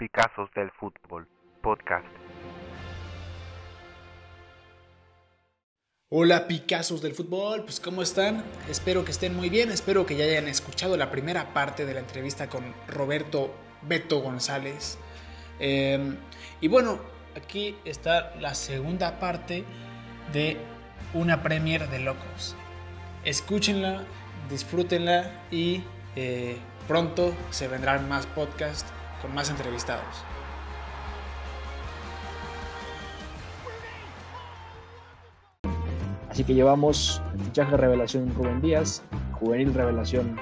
Picazos del Fútbol, podcast. Hola Picazos del Fútbol, pues ¿cómo están? Espero que estén muy bien, espero que ya hayan escuchado la primera parte de la entrevista con Roberto Beto González. Em, y bueno, aquí está la segunda parte de una Premier de Locos. Escúchenla, disfrútenla y eh, pronto se vendrán más podcasts con más entrevistados. Así que llevamos el fichaje revelación Rubén Díaz, juvenil revelación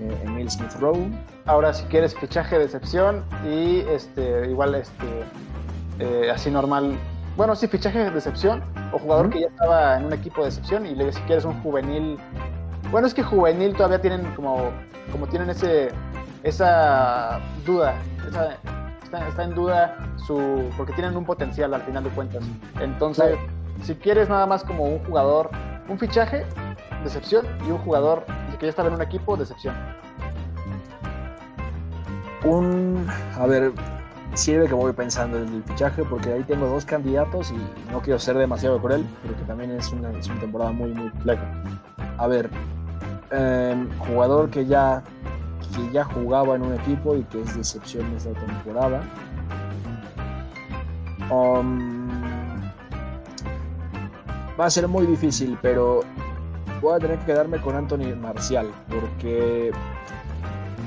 eh, Emil Smith Rowe. Ahora si quieres fichaje de excepción y este igual este eh, así normal, bueno sí fichaje de excepción o jugador que ya estaba en un equipo de excepción y luego si quieres un juvenil, bueno es que juvenil todavía tienen como como tienen ese esa duda, está, está, en duda su porque tienen un potencial al final de cuentas. Entonces si quieres nada más como un jugador, un fichaje, decepción, y un jugador que ya estaba en un equipo, decepción. Un, a ver, sirve que voy pensando en el fichaje porque ahí tengo dos candidatos y no quiero ser demasiado cruel, pero que también es una, temporada muy, muy compleja. A ver, em, jugador que ya, que ya jugaba en un equipo y que es decepción esta temporada. Um, va a ser muy difícil, pero voy a tener que quedarme con Anthony Marcial, porque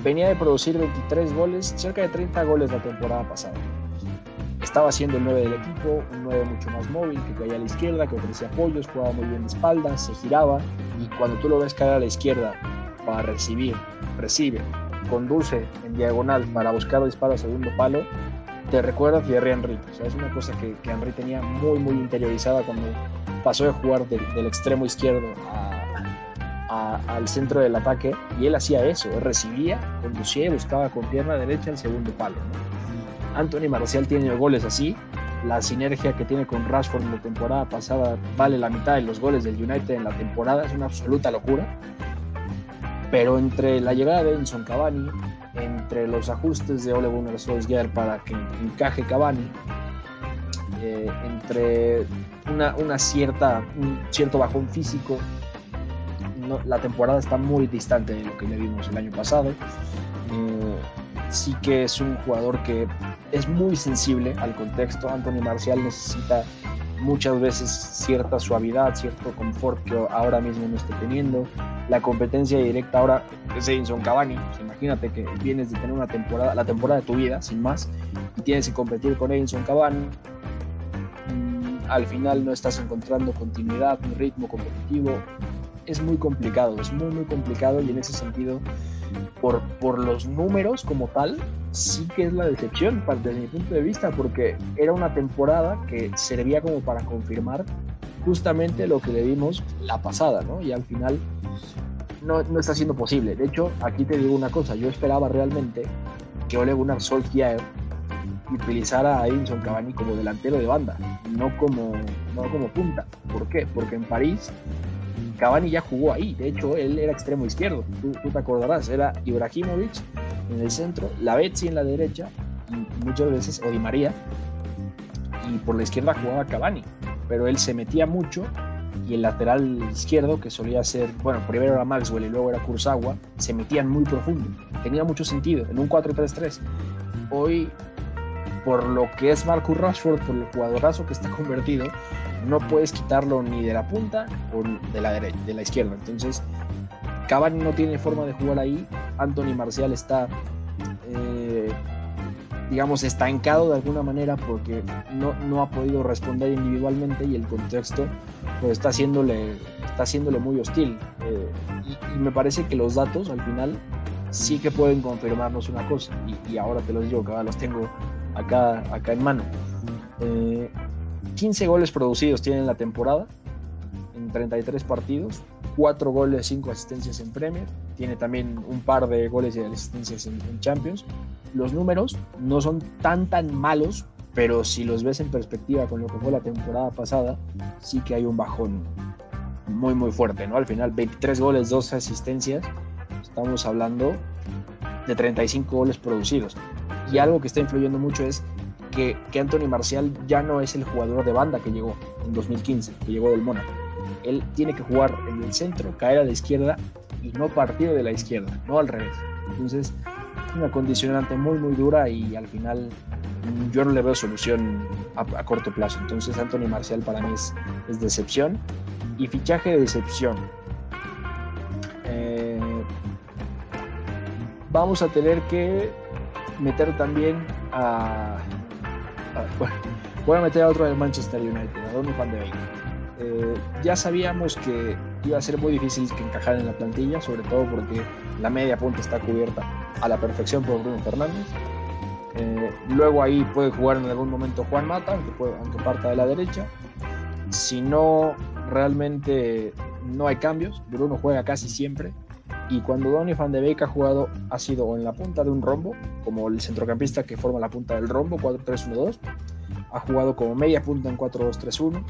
venía de producir 23 goles, cerca de 30 goles la temporada pasada. Estaba siendo el 9 del equipo, un 9 mucho más móvil, que caía a la izquierda, que ofrecía apoyos, jugaba muy bien de espaldas, se giraba, y cuando tú lo ves caer a la izquierda para recibir, recibe, conduce en diagonal para buscar disparo a segundo palo, te recuerda a Thierry Henry. O sea, es una cosa que, que Henry tenía muy, muy interiorizada cuando pasó de jugar del extremo izquierdo al centro del ataque y él hacía eso, él recibía, conducía y buscaba con pierna derecha el segundo palo. Anthony Marcial tiene goles así, la sinergia que tiene con Rashford en la temporada pasada vale la mitad de los goles del United en la temporada, es una absoluta locura. Pero entre la llegada de Edinson Cavani, entre los ajustes de Ole Gunnar Solskjaer para que encaje Cavani, eh, entre una, cierta, un cierto bajón físico. la temporada está muy distante de lo que le vimos el año pasado. Eh, sí que es un jugador que es muy sensible al contexto. Anthony Marcial necesita muchas veces cierta suavidad, cierto confort que ahora mismo no está teniendo. La competencia directa ahora es Edinson Cavani. imagínate que vienes de tener una temporada, la temporada de tu vida, sin más, y tienes que competir con Edinson Cavani al final no estás encontrando continuidad, un ritmo competitivo. Es muy complicado, es muy, muy complicado y en ese sentido, por, por los números como tal, sí que es la decepción desde mi punto de vista, porque era una temporada que servía como para confirmar justamente lo que le vimos la pasada, ¿no? Y al final no, no está siendo posible. De hecho, aquí te digo una cosa, yo esperaba realmente que Ole Gunnar Solskjaer utilizar a Edinson Cavani como delantero de banda, no como, no como punta. ¿Por qué? Porque en París Cavani ya jugó ahí, de hecho él era extremo izquierdo, tú, te acordarás, era Ibrahimovic en el centro, la Betsy en la derecha, y muchas veces Odi María, y por la izquierda jugaba Cavani, pero él se metía mucho y el lateral izquierdo, que solía ser, bueno, primero era Maxwell y luego era Kurzawa, se metían muy profundo. Tenía mucho sentido en un 4-3-3. Hoy por lo que es Marcus Rashford, por el jugadorazo que está convertido, no puedes quitarlo ni de la punta o de la, derecha, de la izquierda. Entonces, Cavani no tiene forma de jugar ahí. Anthony Marcial está, eh, digamos, estancado de alguna manera porque no, no, ha podido responder individualmente y el contexto pues, está, haciéndole, está haciéndole muy hostil. Eh, y, me parece que los datos al final sí que pueden confirmarnos una cosa. Y, ahora te los digo, que los tengo acá, acá en mano. 15 eh, goles producidos tiene en la temporada, en 33 partidos, 4 goles, 5 asistencias en Premier, tiene también un par de goles y asistencias en, Champions. Los números no son tan tan malos, pero si los ves en perspectiva con lo que fue la temporada pasada, sí que hay un bajón muy muy fuerte, ¿no? Al final 23 goles, 2 asistencias, estamos hablando de 35 goles producidos Y algo que está influyendo mucho es que, que Anthony Marcial ya no es el jugador de banda que llegó en 2015, que llegó del Mónaco. Él tiene que jugar en el centro, caer a la izquierda y no partir de la izquierda, no al revés. Entonces, es una condicionante muy, muy dura y al final mm, yo no le veo solución a, corto plazo. Entonces, Anthony Marcial para mí es, es decepción y fichaje de decepción. Eh, vamos a tener que meter también a, voy a meter a otro del Manchester United, a Donny van de Beek. Eh, ya sabíamos que iba a ser muy difícil que encajar en la plantilla, sobre todo porque la media punta está cubierta a la perfección por Bruno Fernández. Eh, luego ahí puede jugar en algún momento Juan Mata, aunque, puede- aunque parta de la derecha. Si no, realmente no hay cambios. Bruno juega casi siempre. Y cuando Donny van de Beek ha jugado, ha sido en la punta de un rombo, como el centrocampista que forma la punta del rombo, 4-3-1-2. Ha jugado como media punta en 4-2-3-1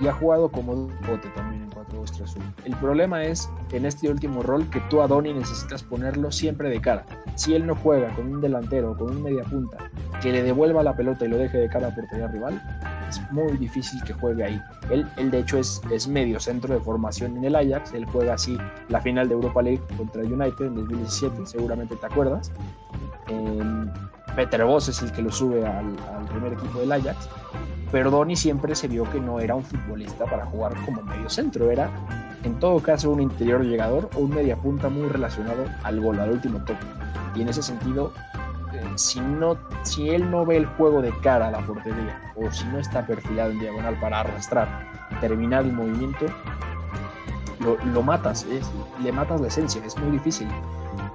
y ha jugado como bote también en 4-2-3-1. El problema es en este último rol que tú a Donny necesitas ponerlo siempre de cara. Si él no juega con un delantero o con un media punta que le devuelva la pelota y lo deje de cara a portería rival, es muy difícil que juegue ahí. Él, él de hecho es, es medio centro de formación en el Ajax, él juega así la final de Europa League contra el United en 2017, seguramente te acuerdas. Eh, Peter Bosz es el que lo sube al, al primer equipo del Ajax, pero Donny siempre se vio que no era un futbolista para jugar como medio centro, era en todo caso un interior llegador o un media punta muy relacionado al gol, al último toque. Y en ese sentido, si, no, si él no ve el juego de cara a la portería o si no está perfilado en diagonal para arrastrar, terminar el movimiento, lo, lo matas, es- le matas la esencia, es muy difícil.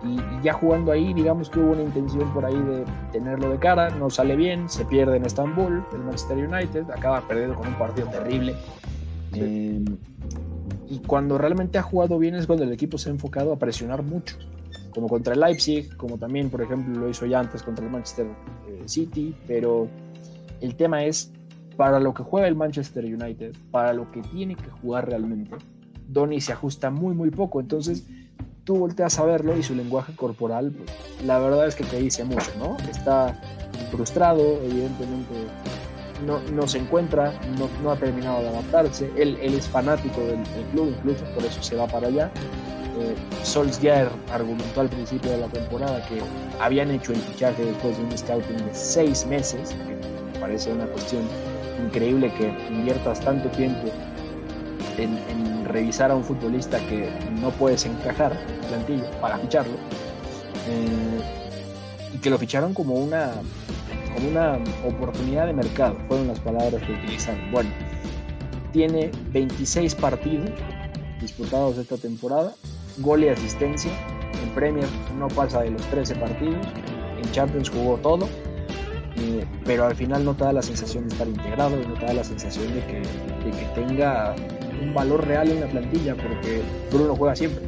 Y, y ya jugando ahí, digamos que hubo una intención por ahí de tenerlo de cara, no sale bien, se pierde en Estambul, el Manchester United, acaba perdiendo con un partido terrible. Eh, y cuando realmente ha jugado bien es cuando el equipo se ha enfocado a presionar mucho, como contra el Leipzig, como también, por ejemplo, lo hizo ya antes contra el Manchester eh, City, pero el tema es, para lo que juega el Manchester United, para lo que tiene que jugar realmente, Donny se ajusta muy, muy poco, entonces tú volteas a verlo y su lenguaje corporal, pues, la verdad es que te dice mucho, ¿no? Está frustrado, evidentemente no, no se encuentra, no, no ha terminado de adaptarse, él, él es fanático del, del club, incluso por eso se va para allá. Eh, Solskjaer argumentó al principio de la temporada que habían hecho el fichaje después de un scouting de seis meses, que me parece una cuestión increíble que inviertas tanto tiempo en, revisar a un futbolista que no puedes encajar en plantilla para ficharlo. Eh, y que lo ficharon como una, como una oportunidad de mercado, fueron las palabras que utilizaron. Bueno, tiene 26 partidos disputados esta temporada, gol y asistencia. En Premier no pasa de los 13 partidos, en Champions jugó todo, eh, pero al final no te da la sensación de estar integrado, no te da la sensación de que, de que tenga un valor real en la plantilla, porque Bruno juega siempre.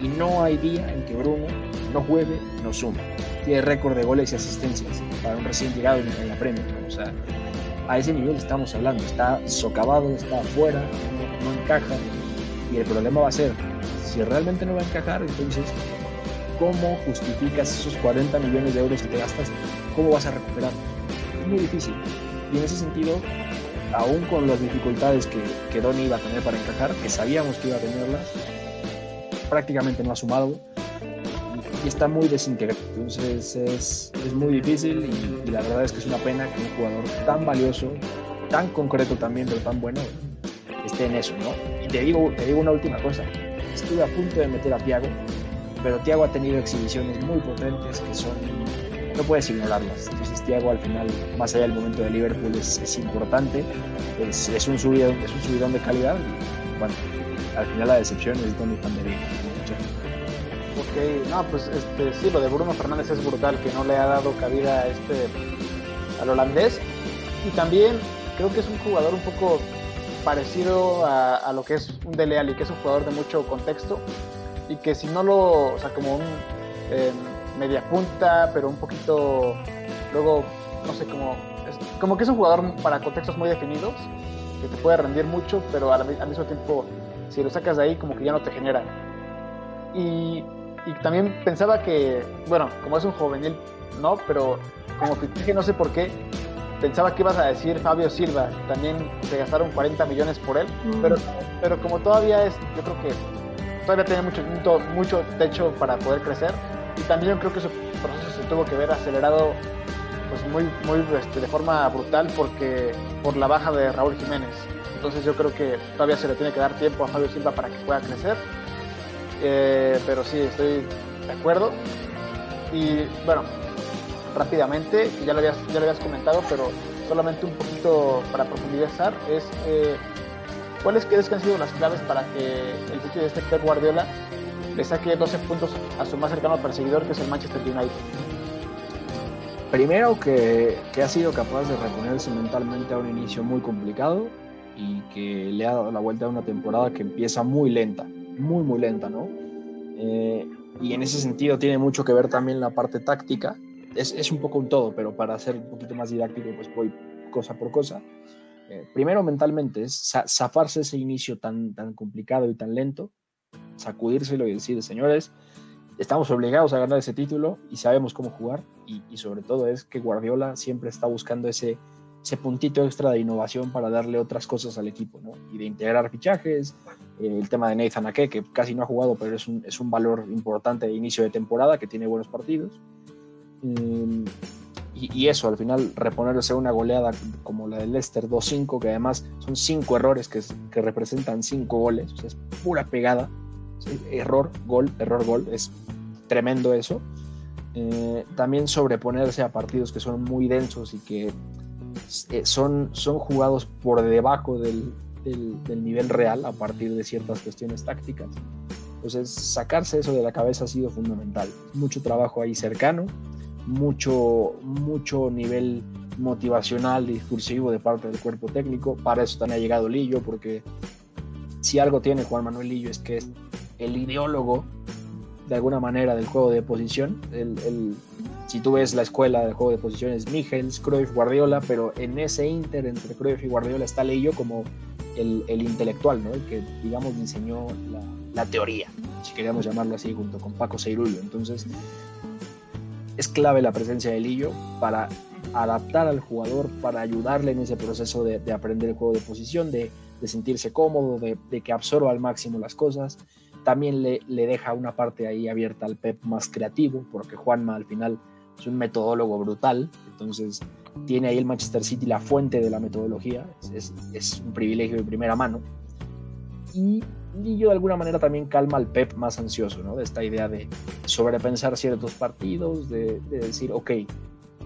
Y no hay día en que Bruno no juegue, no sume. Tiene récord de goles y asistencias para un recién llegado en, en la Premier. O sea, a ese nivel estamos hablando. Está socavado, está afuera, no, no encaja. Y el problema va a ser, si realmente no va a encajar, entonces, ¿cómo justificas esos 40 millones de euros que te gastaste? ¿Cómo vas a recuperar? Es muy difícil. Y en ese sentido, aún con las dificultades que, que Donny iba a tener para encajar, que sabíamos que iba a tenerlas, prácticamente no ha sumado y está muy desintegrado. Entonces es, es muy difícil y, y, la verdad es que es una pena que un jugador tan valioso, tan concreto también, pero tan bueno, esté en eso, ¿no? Y te digo, te digo una última cosa. Estuve a punto de meter a Tiago, pero Tiago ha tenido exhibiciones muy potentes que son no puedes ignorarlas. Entonces Thiago al final, más allá del momento de Liverpool, es, importante, es, un subidón, es un subidón de calidad y bueno, al final la decepción es Donny van de. Ok, no, pues este, sí, lo de Bruno Fernández es brutal, que no le ha dado cabida a este, al holandés. Y también creo que es un jugador un poco parecido a, a lo que es un Dele Alli, que es un jugador de mucho contexto y que si no lo, o sea, como un... Eh, media punta, pero un poquito luego, no sé, como, es, como que es un jugador para contextos muy definidos, que te puede rendir mucho, pero al, al, mismo tiempo, si lo sacas de ahí, como que ya no te genera. Y, y, también pensaba que, bueno, como es un juvenil no, pero como fichaje no sé por qué, pensaba que ibas a decir Fabio Silva, también se gastaron 40 millones por él, pero, pero como todavía es, yo creo que todavía tiene mucho, mucho techo para poder crecer y también yo creo que su proceso se tuvo que ver acelerado pues muy, muy este, de forma brutal porque por la baja de Raúl Jiménez. Entonces yo creo que todavía se le tiene que dar tiempo a Fabio Silva para que pueda crecer. Eh, pero sí, estoy de acuerdo. Y bueno, rápidamente, ya lo habías, ya lo habías comentado, pero solamente un poquito para profundizar, es eh, cuáles crees que han sido las claves para que el sitio de este Pep Guardiola le saque 12 puntos a su más cercano perseguidor, que es el Manchester United. Primero que, que, ha sido capaz de reponerse mentalmente a un inicio muy complicado y que le ha dado la vuelta a una temporada que empieza muy lenta, muy, muy lenta, ¿no? Eh, y en ese sentido tiene mucho que ver también la parte táctica. Es, es un poco un todo, pero para ser un poquito más didáctico, pues voy cosa por cosa. Eh, primero mentalmente es zafarse ese inicio tan, tan complicado y tan lento, sacudírselo y decir, señores, estamos obligados a ganar ese título y sabemos cómo jugar y, y sobre todo es que Guardiola siempre está buscando ese, ese puntito extra de innovación para darle otras cosas al equipo, ¿no? Y de integrar fichajes, eh, el tema de Nathan Ake, que casi no ha jugado, pero es un, es un valor importante de inicio de temporada, que tiene buenos partidos. Y, eso, al final, reponerse una goleada como la del Leicester 2-5, que además son cinco errores que, representan cinco goles, es pura pegada. Error, gol, error, gol, es tremendo eso. Eh, también sobreponerse a partidos que son muy densos y que eh, son, son jugados por debajo del, del, del, nivel real a partir de ciertas cuestiones tácticas. Entonces, sacarse eso de la cabeza ha sido fundamental. Mucho trabajo ahí cercano, mucho, mucho nivel motivacional, discursivo de parte del cuerpo técnico. Para eso también ha llegado Lillo, porque si algo tiene Juan Manuel Lillo es que es el ideólogo de alguna manera del juego de posición. El, el, si tú ves la escuela del juego de posiciones, Michels, Cruyff, Guardiola, pero en ese inter entre Cruyff y Guardiola está Lillo como el, el intelectual, ¿no? el que, digamos, diseñó la, la, teoría, si queríamos llamarlo así, junto con Paco Ceirullo. Entonces, es clave la presencia de Lillo para adaptar al jugador, para ayudarle en ese proceso de, de aprender el juego de posición, de, sentirse cómodo, de, que absorba al máximo las cosas. También le, deja una parte ahí abierta al Pep más creativo, porque Juanma al final es un metodólogo brutal, entonces tiene ahí el Manchester City la fuente de la metodología, es, un privilegio de primera mano. Lillo de alguna manera también calma al Pep más ansioso, ¿no? De esta idea de sobrepensar ciertos partidos, de, de decir, ok,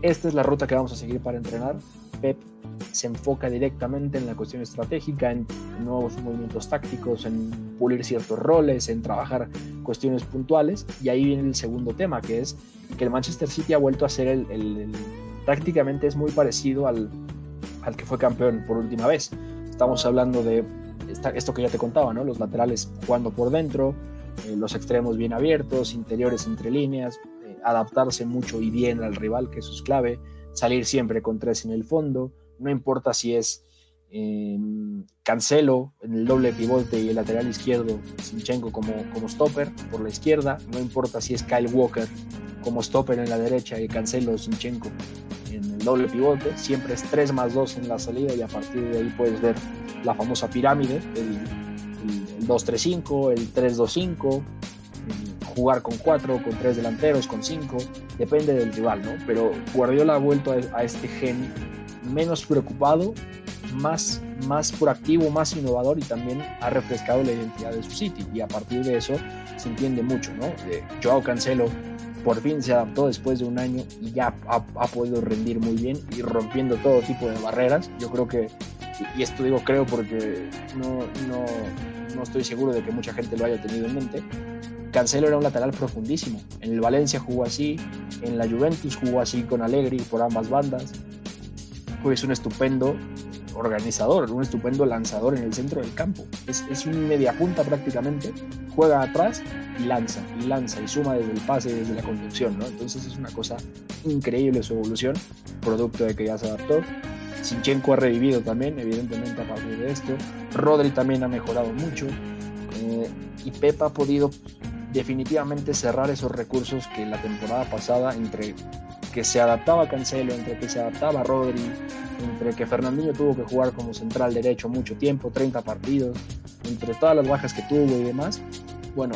esta es la ruta que vamos a seguir para entrenar. Pep se enfoca directamente en la cuestión estratégica, en nuevos movimientos tácticos, en pulir ciertos roles, en trabajar cuestiones puntuales. Y ahí viene el segundo tema, que es que el Manchester City ha vuelto a ser el, el, el prácticamente es muy parecido al, al, que fue campeón por última vez. Estamos hablando de esto que ya te contaba, ¿no? Los laterales jugando por dentro, eh, los extremos bien abiertos, interiores entre líneas, eh, adaptarse mucho y bien al rival, que eso es clave, salir siempre con tres en el fondo, no importa si es eh, Cancelo en el doble pivote y el lateral izquierdo, Sinchenko como, como stopper por la izquierda, no importa si es Kyle Walker como stopper en la derecha y Cancelo Sinchenko doble pivote, siempre es 3 más 2 en la salida y a partir de ahí puedes ver la famosa pirámide, el, el 2-3-5, el 3-2-5, jugar con 4, con 3 delanteros, con 5, depende del rival, ¿no? Pero Guardiola ha vuelto a, a este gen menos preocupado, más, más proactivo, más innovador y también ha refrescado la identidad de su City y a partir de eso se entiende mucho, ¿no? Eh, Joao Cancelo por fin se adaptó después de un año y ya ha, ha, podido rendir muy bien y rompiendo todo tipo de barreras. Yo creo que, y esto digo creo porque no, no, no estoy seguro de que mucha gente lo haya tenido en mente, Cancelo era un lateral profundísimo. En el Valencia jugó así, en la Juventus jugó así con Allegri por ambas bandas. Pues un estupendo organizador, un estupendo lanzador en el centro del campo. Es, es un mediapunta prácticamente, juega atrás y lanza, y lanza, y suma desde el pase, desde la conducción, ¿no? Entonces es una cosa increíble su evolución, producto de que ya se adaptó. Sinchenko ha revivido también, evidentemente, a partir de esto. Rodri también ha mejorado mucho. Eh, y Pepa ha podido definitivamente cerrar esos recursos que la temporada pasada entre que se adaptaba Cancelo, entre que se adaptaba Rodri, entre que Fernandinho tuvo que jugar como central derecho mucho tiempo, 30 partidos, entre todas las bajas que tuvo y demás, bueno,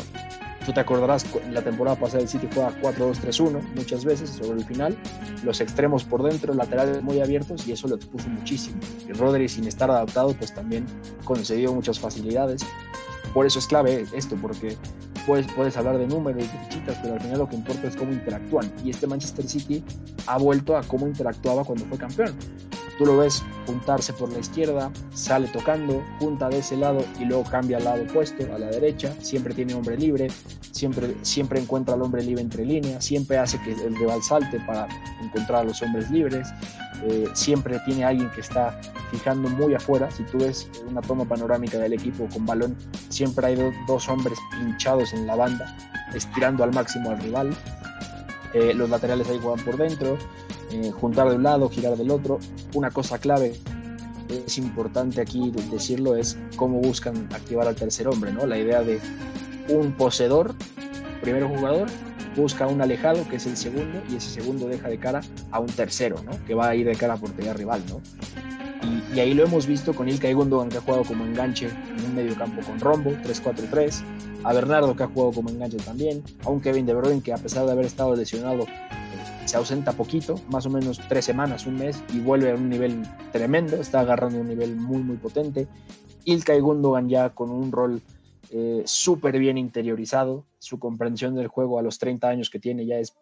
tú te acordarás, en la temporada pasada el City juega 4-2-3-1 muchas veces sobre el final, los extremos por dentro, laterales muy abiertos y eso lo expuso muchísimo. Y Rodri sin estar adaptado pues también concedió muchas facilidades. Por eso es clave esto, porque puedes, puedes hablar de números, de fichitas, pero al final lo que importa es cómo interactúan. Y este Manchester City ha vuelto a cómo interactuaba cuando fue campeón. Tú lo ves juntarse por la izquierda, sale tocando, junta de ese lado y luego cambia al lado opuesto, a la derecha. Siempre tiene hombre libre, siempre, siempre encuentra al hombre libre entre líneas, siempre hace que el rival salte para encontrar a los hombres libres. Eh, siempre tiene alguien que está fijando muy afuera. Si tú ves una toma panorámica del equipo con balón, siempre hay dos hombres pinchados en la banda, estirando al máximo al rival. Eh, los laterales ahí juegan por dentro, eh, juntar de un lado, girar del otro. Una cosa clave, es importante aquí decirlo, es cómo buscan activar al tercer hombre, ¿no? La idea de un poseedor, primero jugador, busca un alejado, que es el segundo, y ese segundo deja de cara a un tercero, ¿no? Que va a ir de cara a portería rival, ¿no? Y, ahí lo hemos visto con Ilkay Gundogan, que ha jugado como enganche en un medio campo con Rombo, 3-4-3, a Bernardo, que ha jugado como enganche también, a un Kevin De Bruyne, que a pesar de haber estado lesionado, se ausenta poquito, más o menos tres semanas, un mes, y vuelve a un nivel tremendo, está agarrando un nivel muy, muy potente. Ilkay Gundogan ya con un rol eh, súper bien interiorizado, su comprensión del juego a los 30 años que tiene ya es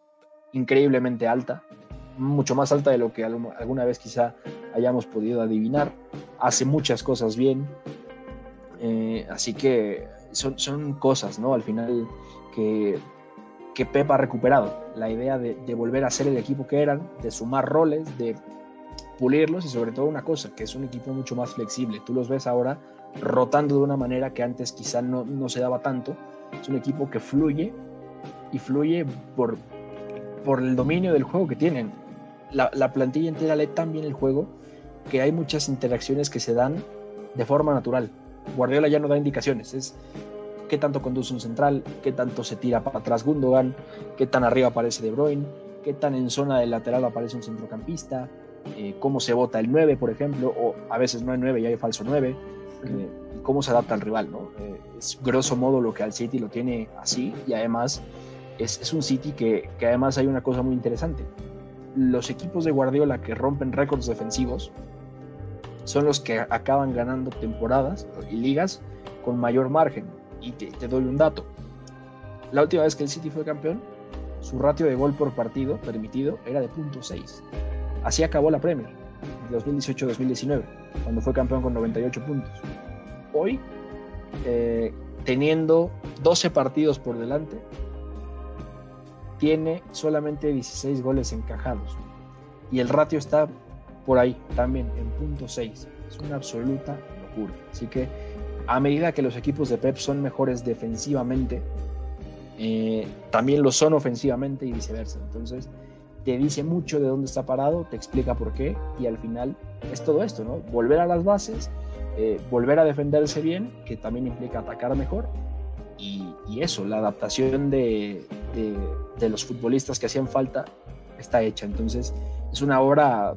increíblemente alta, mucho más alta de lo que alguna vez quizá hayamos podido adivinar, hace muchas cosas bien, eh, así que son, son cosas, ¿no? Al final que que Pep ha recuperado, la idea de, volver a ser el equipo que eran, de sumar roles, de pulirlos y sobre todo una cosa, que es un equipo mucho más flexible. Tú los ves ahora rotando de una manera que antes quizá no, no se daba tanto. Es un equipo que fluye y fluye por, por el dominio del juego que tienen. La, la plantilla entera lee tan bien el juego que hay muchas interacciones que se dan de forma natural. Guardiola ya no da indicaciones, es qué tanto conduce un central, qué tanto se tira para atrás Gundogan, qué tan arriba aparece De Bruyne, qué tan en zona del lateral aparece un centrocampista, eh, cómo se vota el 9, por ejemplo, o a veces no hay 9 y hay falso 9, eh, cómo se adapta al rival. ¿no? Eh, es grosso modo lo que al City lo tiene así y además es, es un City que, que además hay una cosa muy interesante. Los equipos de Guardiola que rompen récords defensivos son los que acaban ganando temporadas y ligas con mayor margen y te, doy un dato. La última vez que el City fue campeón, su ratio de gol por partido permitido era de .6. Así acabó la Premier, 2018-2019, cuando fue campeón con 98 puntos. Hoy, eh, teniendo 12 partidos por delante, tiene solamente 16 goles encajados. Y el ratio está por ahí también, en .6. Es una absoluta locura. Así que a medida que los equipos de Pep son mejores defensivamente, eh, también lo son ofensivamente y viceversa. Entonces, te dice mucho de dónde está parado, te explica por qué y al final es todo esto, ¿no? Volver a las bases, eh, volver a defenderse bien, que también implica atacar mejor y, eso, la adaptación de, de, los futbolistas que hacían falta está hecha. Entonces, es una obra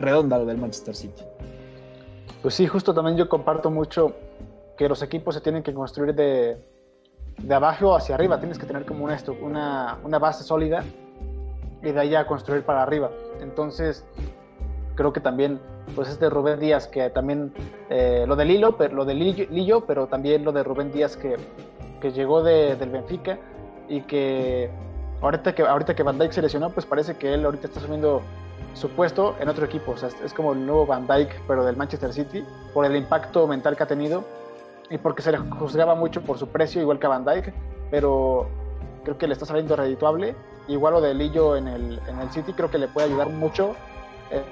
redonda lo del Manchester City. Pues sí, justo también yo comparto mucho que los equipos se tienen que construir de, de abajo hacia arriba. Tienes que tener como una, una, una base sólida y de ahí a construir para arriba. Entonces, creo que también, pues este Rubén Díaz, que también, eh, lo de Lilo, pero, lo de Lillo, pero también lo de Rubén Díaz que, que llegó de, del Benfica y que ahorita que ahorita que Van Dijk se lesionó, pues parece que él ahorita está subiendo su puesto en otro equipo. O sea, es como el nuevo Van Dyke, pero del Manchester City, por el impacto mental que ha tenido y porque se le juzgaba mucho por su precio, igual que a Van Dyke, pero creo que le está saliendo redituable. Igual lo de Lillo en el, en el City, creo que le puede ayudar mucho. Eh,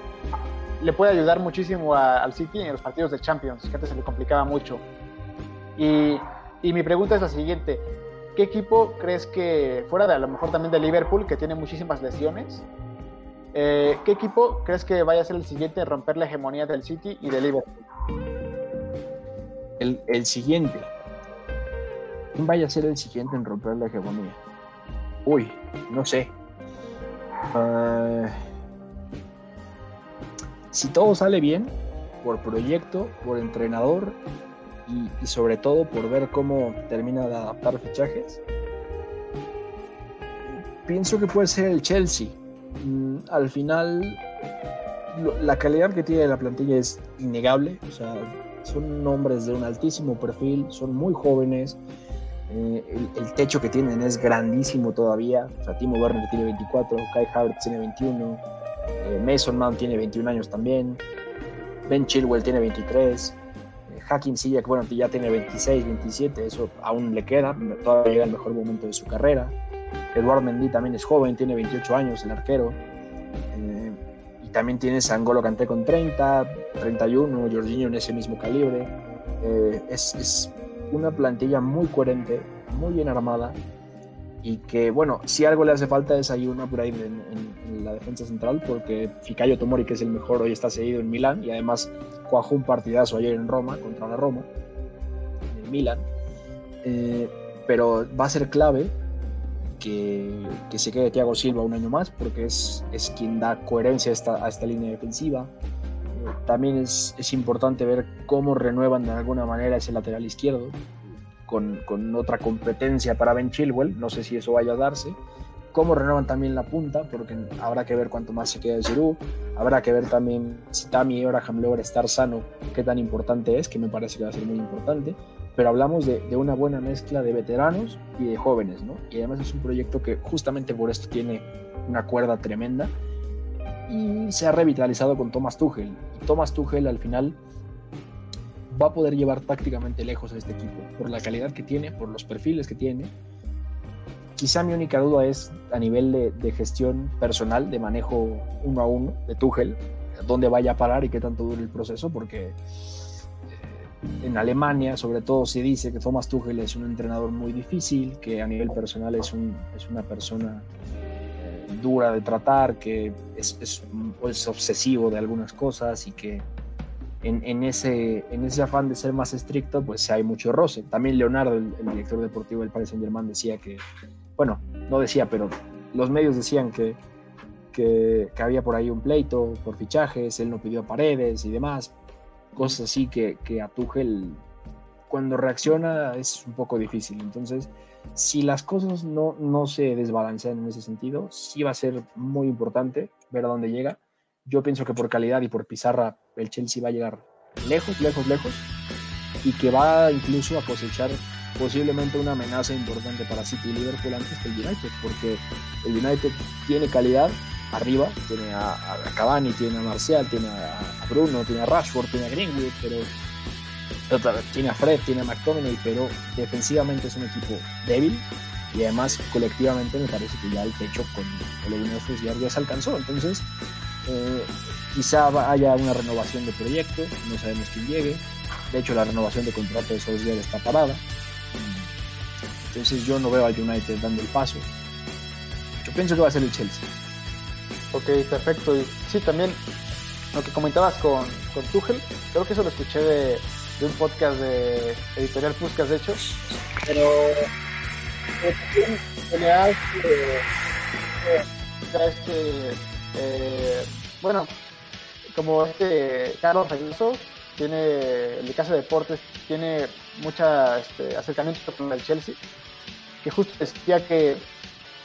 le puede ayudar muchísimo al City en los partidos de Champions, que antes se le complicaba mucho. Y, y mi pregunta es la siguiente. ¿Qué equipo crees que, fuera de a lo mejor también de Liverpool, que tiene muchísimas lesiones, eh, ¿Qué equipo crees que vaya a ser el siguiente en romper la hegemonía del City y del Liverpool? El, siguiente. ¿Quién vaya a ser el siguiente en romper la hegemonía? Uy, no sé. Uh, si todo sale bien, por proyecto, por entrenador y, sobre todo por ver cómo termina de adaptar fichajes, pienso que puede ser el Chelsea. Mm, al final, la calidad que tiene la plantilla es innegable. O sea, son nombres de un altísimo perfil, son muy jóvenes. Eh, el, techo que tienen es grandísimo todavía. O Timo Werner tiene 24, Kai Havertz tiene 21, eh, Mason Mount tiene 21 años también, Ben Chilwell tiene 23, eh, Hakim Ziyech, bueno, ya tiene 26, 27, eso aún le queda, todavía llega el mejor momento de su carrera. Eduard Mendy también es joven, tiene 28 años, el arquero. Eh, y también tienes a Angolo con 30, 31, Jorginho en ese mismo calibre. Eh, es, es, una plantilla muy coherente, muy bien armada. Y que, bueno, si algo le hace falta es ahí un upgrade en, la defensa central, porque Ficayo Tomori, que es el mejor, hoy está seguido en Milán y además cuajó un partidazo ayer en Roma, contra la Roma, en Milán. Eh, pero va a ser clave que, que, se quede Thiago Silva un año más, porque es, es quien da coherencia a esta, esta línea defensiva. También es, es, importante ver cómo renuevan de alguna manera ese lateral izquierdo, con, con, otra competencia para Ben Chilwell, no sé si eso vaya a darse. Cómo renuevan también la punta, porque habrá que ver cuánto más se queda de Giroud. Habrá que ver también si Tammy Abraham logra estar sano, qué tan importante es, que me parece que va a ser muy importante pero hablamos de, de, una buena mezcla de veteranos y de jóvenes, ¿no? Y además es un proyecto que justamente por esto tiene una cuerda tremenda y se ha revitalizado con Thomas Tuchel. Y Thomas Tuchel al final va a poder llevar tácticamente lejos a este equipo por la calidad que tiene, por los perfiles que tiene. Quizá mi única duda es a nivel de, gestión personal, de manejo uno a uno de Tuchel, dónde vaya a parar y qué tanto dure el proceso, porque en Alemania, sobre todo, se dice que Thomas Tuchel es un entrenador muy difícil, que a nivel personal es, un, es una persona eh, dura de tratar, que es, obsesivo de algunas cosas y que en, en, ese, en ese afán de ser más estricto, pues hay mucho roce. También Leonardo, el, el director deportivo del Paris Saint Germain, decía que, bueno, no decía, pero los medios decían que, que, que había por ahí un pleito por fichajes, él no pidió paredes y demás, cosas así que, que, a Tuchel cuando reacciona es un poco difícil. Entonces, si las cosas no, no se desbalancean en ese sentido, sí va a ser muy importante ver a dónde llega. Yo pienso que por calidad y por pizarra el Chelsea va a llegar lejos, lejos, lejos y que va incluso a cosechar posiblemente una amenaza importante para City y Liverpool antes que el United, porque el United tiene calidad, arriba, tiene a, a, Cavani, tiene a Marcial, tiene a, Bruno, tiene a Rashford, tiene a Greenwood, pero tiene a Fred, tiene a McTominay, pero defensivamente es un equipo débil y además colectivamente me parece que ya el techo con el ya, ya se alcanzó, entonces eh, quizá haya una renovación de proyecto, no sabemos quién llegue, de hecho la renovación de contrato de Solskjaer está parada, entonces yo no veo al United dando el paso, yo pienso que va a ser el Chelsea. Ok, perfecto. Y sí, también lo que comentabas con, con Tuchel, creo que eso lo escuché de, de un podcast de Editorial Puskas, de hecho. Pero le hace, este, eh, bueno, como este Carlos Reynoso tiene, el de Casa de Deportes, tiene mucha este, acercamiento con el Chelsea, que justo decía que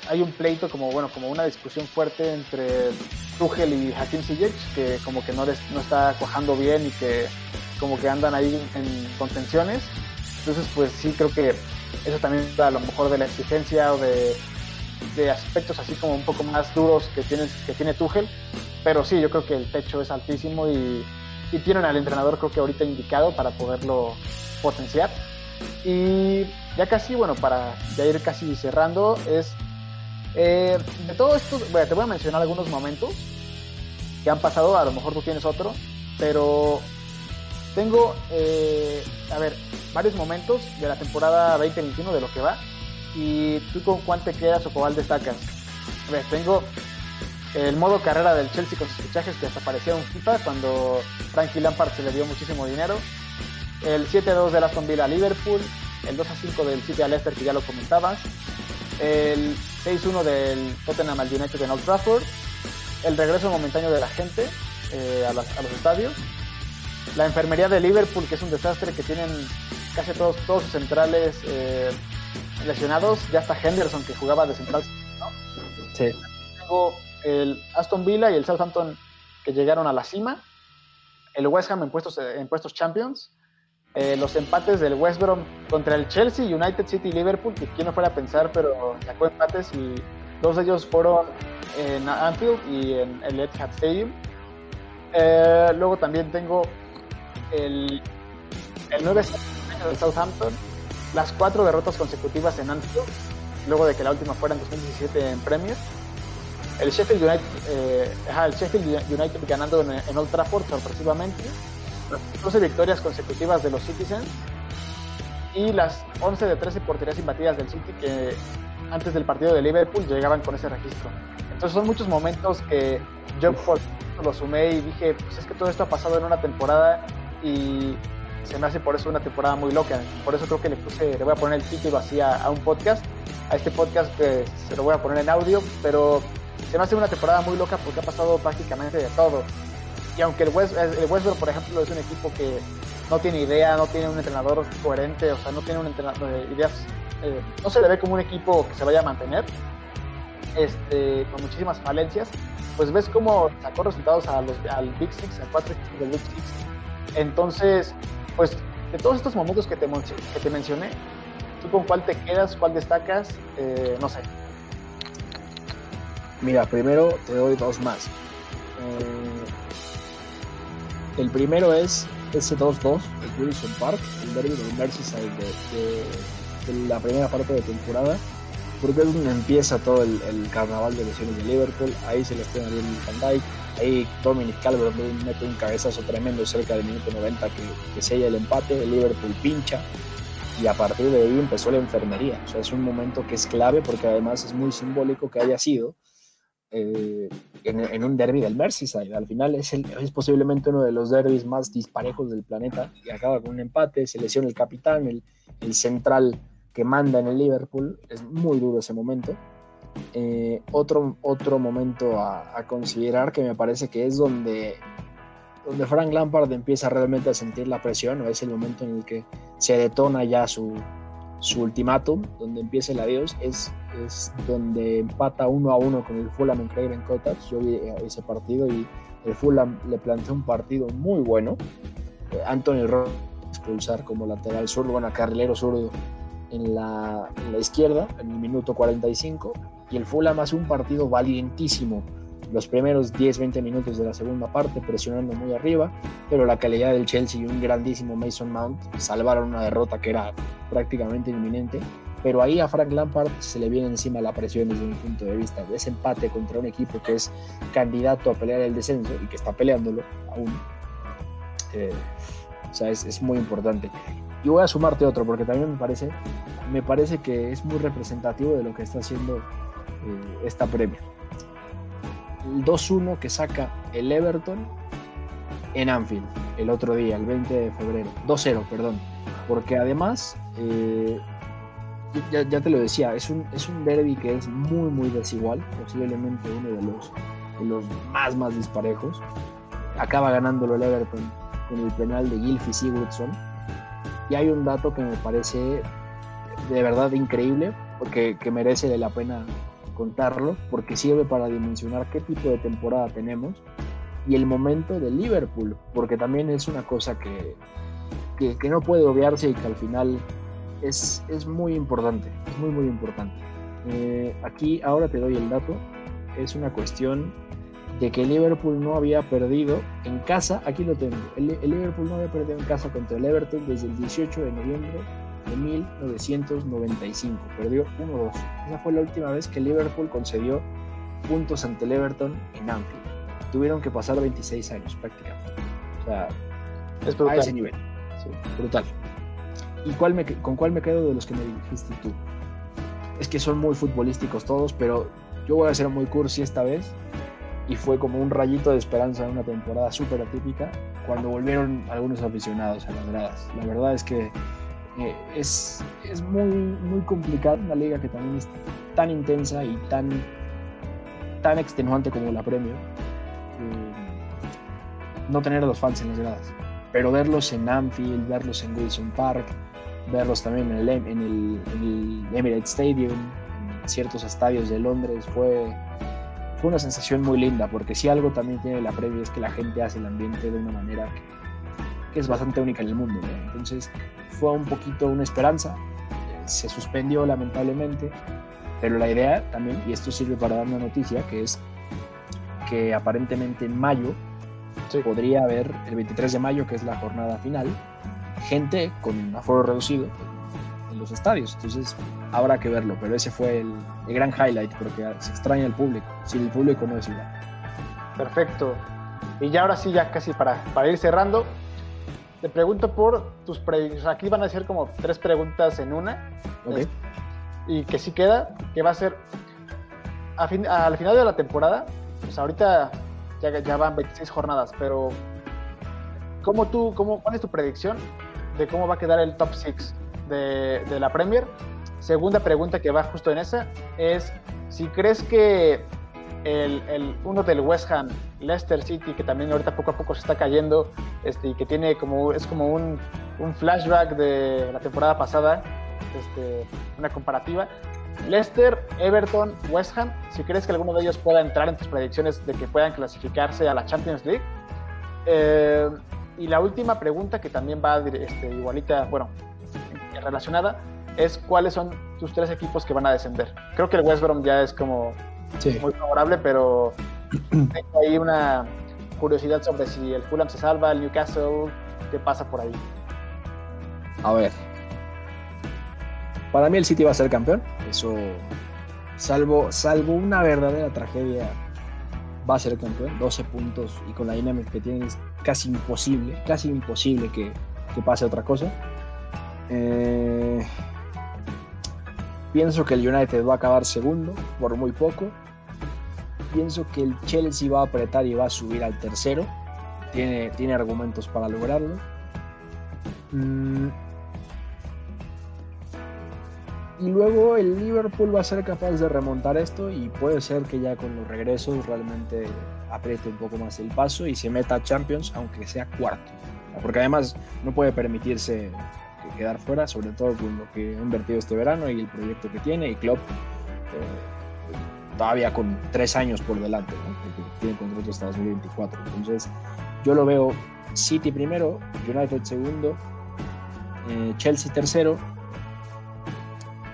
hay un pleito como bueno como una discusión fuerte entre Tuchel y Hakim Ziyech que como que no, no está cuajando bien y que como que andan ahí en contenciones. Entonces pues sí creo que eso también da a lo mejor de la exigencia o de, de aspectos así como un poco más duros que tiene, que tiene Tuchel pero sí yo creo que el techo es altísimo y, y tienen al entrenador creo que ahorita indicado para poderlo potenciar. Y ya casi bueno para ya ir casi cerrando es eh, de todo esto, bueno, te voy a mencionar algunos momentos que han pasado, a lo mejor tú tienes otro, pero tengo, eh, a ver, varios momentos de la temporada 2021 de lo que va, y tú con cuál te quedas o cuál destacas. A ver, tengo el modo carrera del Chelsea con sus fichajes que en FIFA cuando Frankie Lampard se le dio muchísimo dinero, el 7-2 del Aston Villa a Liverpool, el 2-5 del City a Leicester que ya lo comentabas, el 6-1 del Tottenham al United en Old Trafford, el regreso momentáneo de la gente eh, a los estadios, la enfermería de Liverpool, que es un desastre, que tienen casi todos, todos sus centrales eh, lesionados, ya hasta Henderson que jugaba de central. Sí. Luego el Aston Villa y el Southampton que llegaron a la cima, el West Ham en puestos, en puestos Champions, eh, los empates del West Brom contra el Chelsea, United City y Liverpool, que quien no fuera a pensar, pero sacó empates y dos de ellos fueron en Anfield y en el Etihad Stadium. Eh, luego también tengo el, el 9 del Southampton, las cuatro derrotas consecutivas en Anfield, luego de que la última fuera en 2017 en Premier. El Sheffield United, eh, el Sheffield United ganando en, en Old Trafford sorpresivamente. Las 12 victorias consecutivas de los Citizens y las 11 de 13 porterías imbatidas del City que antes del partido de Liverpool llegaban con ese registro. Entonces son muchos momentos que yo por lo sumé y dije, pues es que todo esto ha pasado en una temporada y se me hace por eso una temporada muy loca. Por eso creo que le puse, le voy a poner el título así a, a un podcast, a este podcast que se lo voy a poner en audio, pero se me hace una temporada muy loca porque ha pasado prácticamente de todo. Y aunque el West, el West Brom, por ejemplo, es un equipo que no tiene idea, no tiene un entrenador coherente, o sea, no tiene un entrenador, eh, ideas, eh, no se le ve como un equipo que se vaya a mantener, este, con muchísimas falencias, pues ves cómo sacó resultados a los, al Big Six, a cuatro equipos del Big Six. Entonces, pues de todos estos momentos que te, que te mencioné, ¿tú con cuál te quedas, cuál destacas? Eh, no sé. Mira, primero te doy dos más. Eh, el primero es ese 2-2 de Wilson Park, el derby del Merseyside de, la primera parte de temporada, porque es donde empieza todo el, el carnaval de lesiones de Liverpool. Ahí se les pone bien Van Dijk, ahí Dominic Calvert-Lewin mete un cabezazo tremendo cerca del minuto 90 que, que sella el empate, el Liverpool pincha y a partir de ahí empezó la enfermería. O sea, es un momento que es clave porque además es muy simbólico que haya sido eh, en, en un derby del Merseyside. Al final es, el- es posiblemente uno de los derbis más disparejos del planeta y acaba con un empate, se lesiona el capitán, el, el central que manda en el Liverpool. Es muy duro ese momento. Eh, otro, otro momento a, considerar que me parece que es donde, donde Frank Lampard empieza realmente a sentir la presión, o es el momento en el que se detona ya su, su ultimátum, donde empieza el adiós, es, es donde empata uno a uno con el Fulham en Craven Cottage. Yo vi ese partido y el Fulham le planteó un partido muy bueno. Anthony Ross expulsar como lateral zurdo, bueno, carrilero zurdo en la, en la izquierda en el minuto 45 y el Fulham hace un partido valientísimo. Los primeros 10-20 minutos de la segunda parte presionando muy arriba pero la calidad del Chelsea y un grandísimo Mason Mount salvaron una derrota que era prácticamente inminente. Pero ahí a Frank Lampard se le viene encima la presión desde mi punto de vista. De ese empate contra un equipo que es candidato a pelear el descenso y que está peleándolo aún. Eh, o sea es, es muy importante. Y voy a sumarte otro porque también me parece me parece que es muy representativo de lo que está haciendo eh, esta premio. El 2-1 que saca el Everton en Anfield el otro día, el 20 de febrero. 2-0, perdón. Porque además, eh, ya, ya te lo decía, es un, es un derby que es muy, muy desigual. Posiblemente uno de los, de los más, más disparejos. Acaba ganándolo el Everton con el penal de Gylfi Sigurdsson. Y hay un dato que me parece de verdad increíble, porque que merece la pena contarlo, porque sirve para dimensionar qué tipo de temporada tenemos y el momento de Liverpool, porque también es una cosa que, que, que no puede obviarse y que al final es, es muy importante, es muy muy importante. Eh, aquí ahora te doy el dato, es una cuestión de que Liverpool no había perdido en casa, aquí lo tengo, el, el Liverpool no había perdido en casa contra el Everton desde el 18 de noviembre de 1995. Perdió 1-2. Esa fue la última vez que Liverpool concedió puntos ante el Everton en Anfield. Tuvieron que pasar 26 años prácticamente. O sea, Es a brutal. ese nivel. Sí. Brutal. ¿Y cuál me, con cuál me quedo de los que me dijiste tú? Es que son muy futbolísticos todos, pero yo voy a ser muy cursi esta vez. Y fue como un rayito de esperanza en una temporada súper atípica cuando volvieron algunos aficionados a las gradas. La verdad es que Eh, es, es muy, muy complicado, una liga que también es tan intensa y tan, tan extenuante como la Premier. eh, no tener a los fans en las gradas, pero verlos en Anfield, verlos en Wilson Park, verlos también en el, en el, en el Emirates Stadium, en ciertos estadios de Londres, fue, fue una sensación muy linda, porque si algo también tiene la Premier es que la gente hace el ambiente de una manera que, que es bastante única en el mundo. ¿no? Entonces fue un poquito una esperanza, se suspendió lamentablemente, pero la idea también, y esto sirve para dar una noticia, que es que aparentemente en mayo Sí. podría haber, el 23 de mayo, que es la jornada final, gente con aforo reducido en los estadios. Entonces habrá que verlo, pero ese fue el, el gran highlight, porque se extraña el público, si el público no es igual. Perfecto. Y ya ahora sí, ya casi para, para ir cerrando, te pregunto por tus predicciones. Aquí van a ser como tres preguntas en una. ¿ok? Y que sí queda, que va a ser a fin- al final de la temporada. Pues ahorita ya, ya van 26 jornadas, pero ¿cómo tú, cómo, ¿cuál es tu predicción de cómo va a quedar el top 6 de, de la Premier? Segunda pregunta que va justo en esa es si crees que el, el- uno del West Ham, Leicester City, que también ahorita poco a poco se está cayendo, este, y que tiene como, es como un, un flashback de la temporada pasada, este, una comparativa. Leicester, Everton, West Ham, si crees que alguno de ellos pueda entrar en tus predicciones de que puedan clasificarse a la Champions League. Eh, y la última pregunta que también va este, igualita, bueno, relacionada, es cuáles son tus tres equipos que van a descender. Creo que el West Brom ya es como Sí. muy favorable, pero tengo ahí una curiosidad sobre si el Fulham se salva, el Newcastle, qué pasa por ahí. A ver. Para mí el City va a ser campeón. Eso, salvo, salvo una verdadera tragedia, va a ser campeón. 12 puntos y con la dinámica que tiene es casi imposible, casi imposible que, que pase otra cosa. Eh, pienso que el United va a acabar segundo por muy poco. Pienso que el Chelsea va a apretar y va a subir al tercero. Tiene, tiene argumentos para lograrlo. Mm. Y luego el Liverpool va a ser capaz de remontar esto y puede ser que ya con los regresos realmente apriete un poco más el paso y se meta a Champions, aunque sea cuarto. Porque además no puede permitirse que- quedar fuera, sobre todo con lo que ha invertido este verano y el proyecto que tiene y Klopp eh, todavía con tres años por delante, ¿no? porque tiene contrato hasta 2024. Entonces yo lo veo City primero, United segundo, eh, Chelsea tercero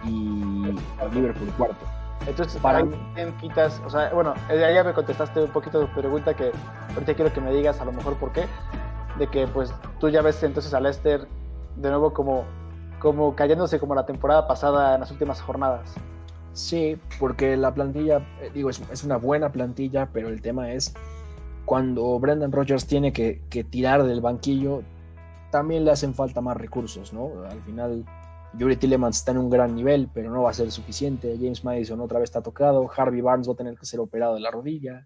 y Liverpool cuarto. Entonces, Para- quién quitas, o sea, bueno, eh, ya me contestaste un poquito tu pregunta que ahorita quiero que me digas a lo mejor por qué, de que pues tú ya ves entonces a Leicester de nuevo como, como cayéndose como la temporada pasada en las últimas jornadas. Sí, porque la plantilla, eh, digo, es, es una buena plantilla, pero el tema es cuando Brendan Rodgers tiene que, que tirar del banquillo, también le hacen falta más recursos, ¿no? Al final, Yuri Tillemans está en un gran nivel, pero no va a ser suficiente. James Madison otra vez está tocado. Harvey Barnes va a tener que ser operado de la rodilla.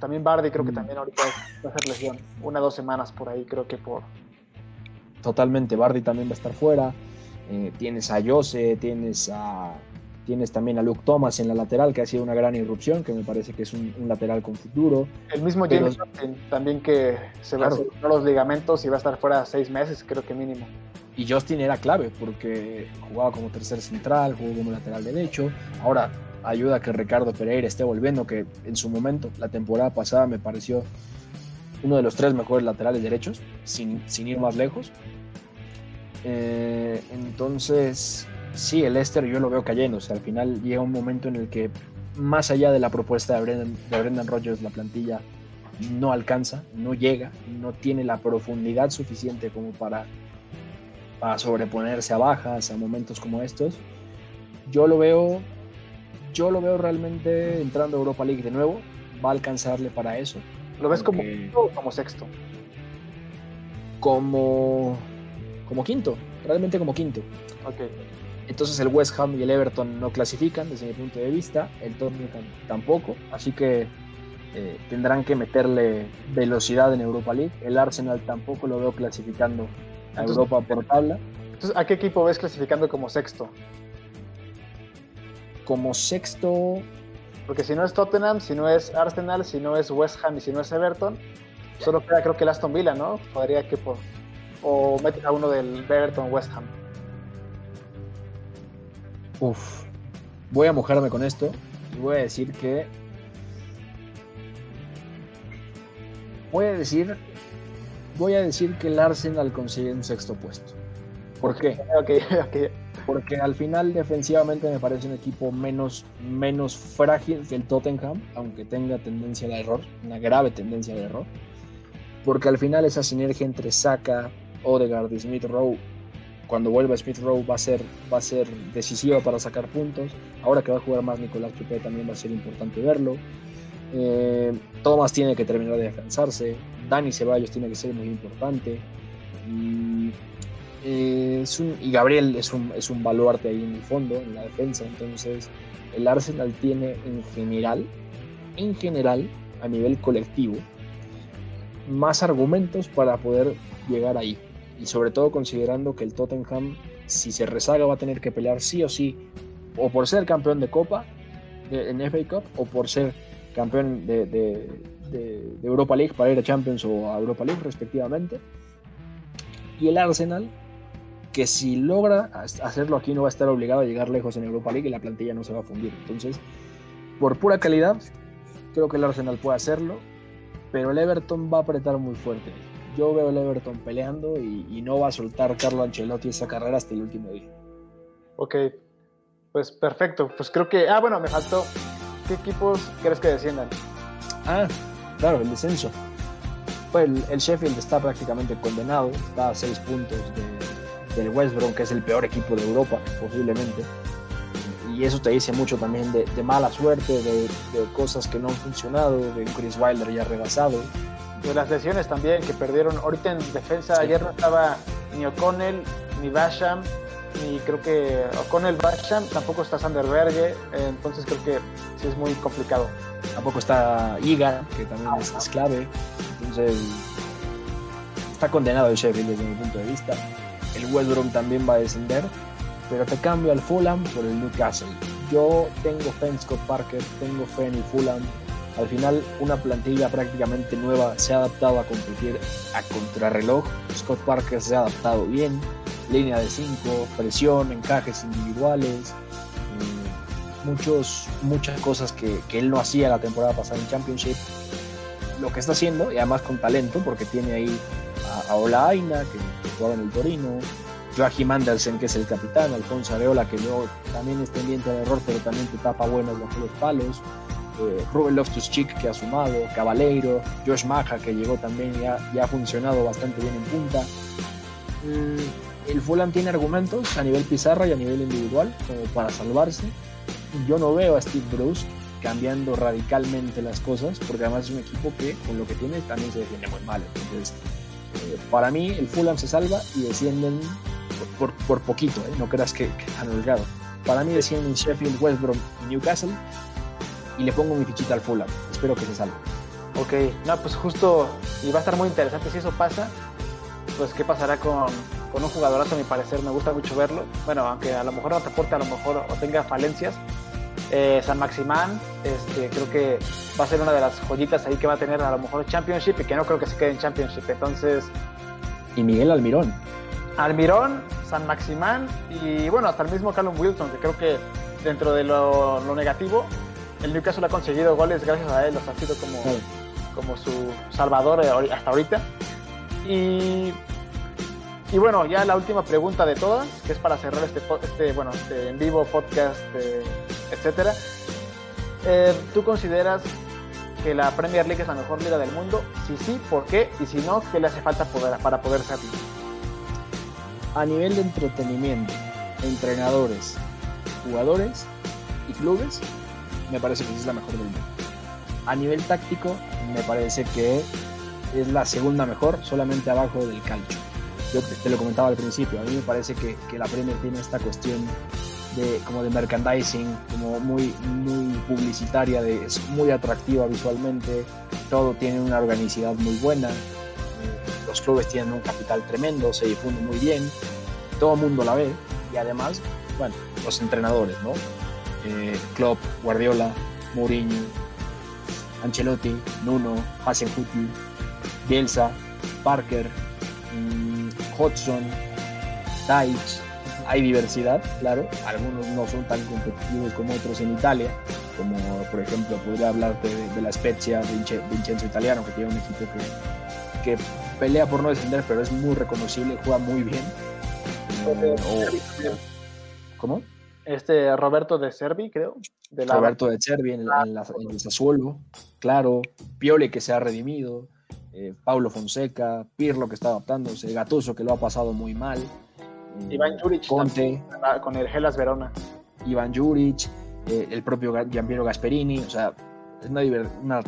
También Bardi creo que Mm. también ahorita va a ser lesión, una dos semanas por ahí creo que por... Totalmente, Bardi también va a estar fuera. Eh, tienes a Jose, tienes a tienes también a Luke Thomas en la lateral, que ha sido una gran irrupción, que me parece que es un, un lateral con futuro. El mismo Pero- James Justin, también que se va a los ligamentos y va a estar fuera seis meses, creo que mínimo. Y Justin era clave porque jugaba como tercer central, jugó como lateral derecho. Ahora ayuda a que Ricardo Pereira esté volviendo, que en su momento, la temporada pasada, me pareció uno de los tres mejores laterales derechos, sin, sin ir más lejos. Eh, entonces, sí, el Leicester yo lo veo cayendo. O sea, al final llega un momento en el que, más allá de la propuesta de Brendan, de Brendan Rodgers, la plantilla no alcanza, no llega, no tiene la profundidad suficiente como para para sobreponerse a bajas, a momentos como estos. Yo lo veo, yo lo veo realmente entrando a Europa League de nuevo. Va a alcanzarle para eso. ¿Lo ves como quinto o como sexto? Como, como quinto, realmente como quinto. Ok. Entonces el West Ham y el Everton no clasifican desde mi punto de vista, el Tottenham tam- tampoco, así que eh, tendrán que meterle velocidad en Europa League. El Arsenal tampoco lo veo clasificando a Entonces- Europa por tabla. Entonces, ¿a qué equipo ves clasificando como sexto? Como sexto, Porque si no es Tottenham, si no es Arsenal, si no es West Ham y si no es Everton, solo queda creo que el Aston Villa, ¿no? Podría que por... O metes a uno del Everton West Ham. Uf, voy a mojarme con esto y voy a decir que. Voy a decir. Voy a decir que el Arsenal consigue un sexto puesto. ¿Por qué? Porque al final defensivamente me parece un equipo menos, menos frágil que el Tottenham, aunque tenga tendencia al error, una grave tendencia al error. Porque al final esa sinergia entre Saka, Odegaard y Smith Rowe cuando vuelva Smith Rowe va a ser, va a ser decisiva para sacar puntos. Ahora que va a jugar más Nicolás Pepe también va a ser importante verlo. Eh, Thomas tiene que terminar de defensarse. Dani Ceballos tiene que ser muy importante. Y, eh, y Gabriel es un, es un baluarte ahí en el fondo, en la defensa. Entonces, el Arsenal tiene en general, en general, a nivel colectivo, más argumentos para poder llegar ahí y sobre todo considerando que el Tottenham, si se rezaga, va a tener que pelear sí o sí, o por ser campeón de Copa de, en FA Cup, o por ser campeón de, de, de, Europa League para ir a Champions o a Europa League respectivamente. Y el Arsenal, que si logra hacerlo aquí no va a estar obligado a llegar lejos en Europa League y la plantilla no se va a fundir. Entonces, por pura calidad, creo que el Arsenal puede hacerlo, pero el Everton va a apretar muy fuerte yo veo el Everton peleando y, no va a soltar Carlo Ancelotti esa carrera hasta el último día. Ok, pues perfecto. Pues creo que. Ah, bueno, me faltó. ¿Qué equipos crees que desciendan? Ah, claro, el descenso. Pues el, Sheffield está prácticamente condenado, está a seis puntos del West Brom, que es el peor equipo de Europa, posiblemente. Y eso te dice mucho también de, mala suerte, de, de, cosas que no han funcionado, de Chris Wilder ya rebasado de las lesiones también que perdieron. Ahorita en defensa, ayer no estaba ni O'Connell, ni Basham, ni creo que O'Connell Basham, tampoco está Sanderberge, entonces creo que sí es muy complicado. Tampoco está Iga, que también es, clave. Entonces está condenado el Sheffield desde mi punto de vista. El West Brom también va a descender, pero te cambio al Fulham por el Newcastle. Yo tengo fe en Scott Parker, tengo fe en el Fulham, al final, una plantilla prácticamente nueva se ha adaptado a competir a contrarreloj. Scott Parker se ha adaptado bien. Línea de 5, presión, encajes individuales. Eh, muchos, muchas cosas que, él no hacía la temporada pasada en Championship. Lo que está haciendo, y además con talento, porque tiene ahí a, Ola Aina, que, juega en el Torino, Joachim Andersen, que es el capitán, Alfonso Areola, que luego también es pendiente de error, pero también te tapa buenos bajo los palos eh, Ruben Loftus-Cheek que ha sumado, Cabaleiro, Josh Maja que llegó también y ha, ha funcionado bastante bien en punta. Mm, el Fulham tiene argumentos a nivel pizarra y a nivel individual como para salvarse. Yo no veo a Steve Bruce cambiando radicalmente las cosas, porque además es un equipo que con lo que tiene también se defiende muy mal. Entonces, eh, para mí el Fulham se salva y descienden por, por, poquito, ¿eh? no creas que, que han holgado. Para mí descienden Sheffield, West Brom y Newcastle y le pongo mi fichita al Fulham. Espero que se salga. Ok, no, pues justo, y va a estar muy interesante si eso pasa, pues qué pasará con, con un jugadorazo, a mi parecer, me gusta mucho verlo. Bueno, aunque a lo mejor no te aporte, a lo mejor o tenga falencias. Eh, San Maximán, este, creo que va a ser una de las joyitas ahí que va a tener a lo mejor Championship y que no creo que se quede en Championship. Entonces. Y Miguel Almirón. Almirón, San Maximán y bueno, hasta el mismo Callum Wilson, que creo que dentro de lo, lo negativo el Newcastle ha conseguido goles gracias a él, o sea, ha sido como, como su salvador eh, hasta ahorita. Y, y bueno, ya la última pregunta de todas, que es para cerrar este, este bueno, este en vivo, podcast, eh, etcétera. Eh, ¿Tú consideras que la Premier League es la mejor liga del mundo? Si sí, ¿por qué? Y si no, ¿qué le hace falta poder, para poder serlo? A nivel de entretenimiento, entrenadores, jugadores y clubes, me parece que es la mejor del mundo. A nivel táctico, me parece que es la segunda mejor, solamente abajo del calcio. Yo te, lo comentaba al principio, a mí me parece que, que, la Premier tiene esta cuestión de, como de merchandising, como muy, muy publicitaria, es muy atractiva visualmente, todo tiene una organicidad muy buena, eh, los clubes tienen un capital tremendo, se difunde muy bien, todo el mundo la ve y además, bueno, los entrenadores, ¿no? Eh, Klopp, Guardiola, Mourinho, Ancelotti, Nuno, Hasenhuttl, Bielsa, Parker, mmm, Hodgson, Deitch. Hay diversidad, claro. Algunos no son tan competitivos como otros en Italia, como por ejemplo podría hablarte de, de la Spezia, de Vincenzo Italiano, que tiene un equipo que, que pelea por no descender, pero es muy reconocible, juega muy bien. Eh, o, ¿Cómo? Este Roberto de Servi, creo. De la... Roberto de Servi en, en, la, en, el Sassuolo, claro. Piole que se ha redimido. Eh, Paulo Fonseca, Pirlo que está adaptándose, Gatuso que lo ha pasado muy mal. Eh, Iván Juric Conte. con el Gelas Verona. Iván Juric, eh, el propio Giampiero Gasperini. O sea, es una, una,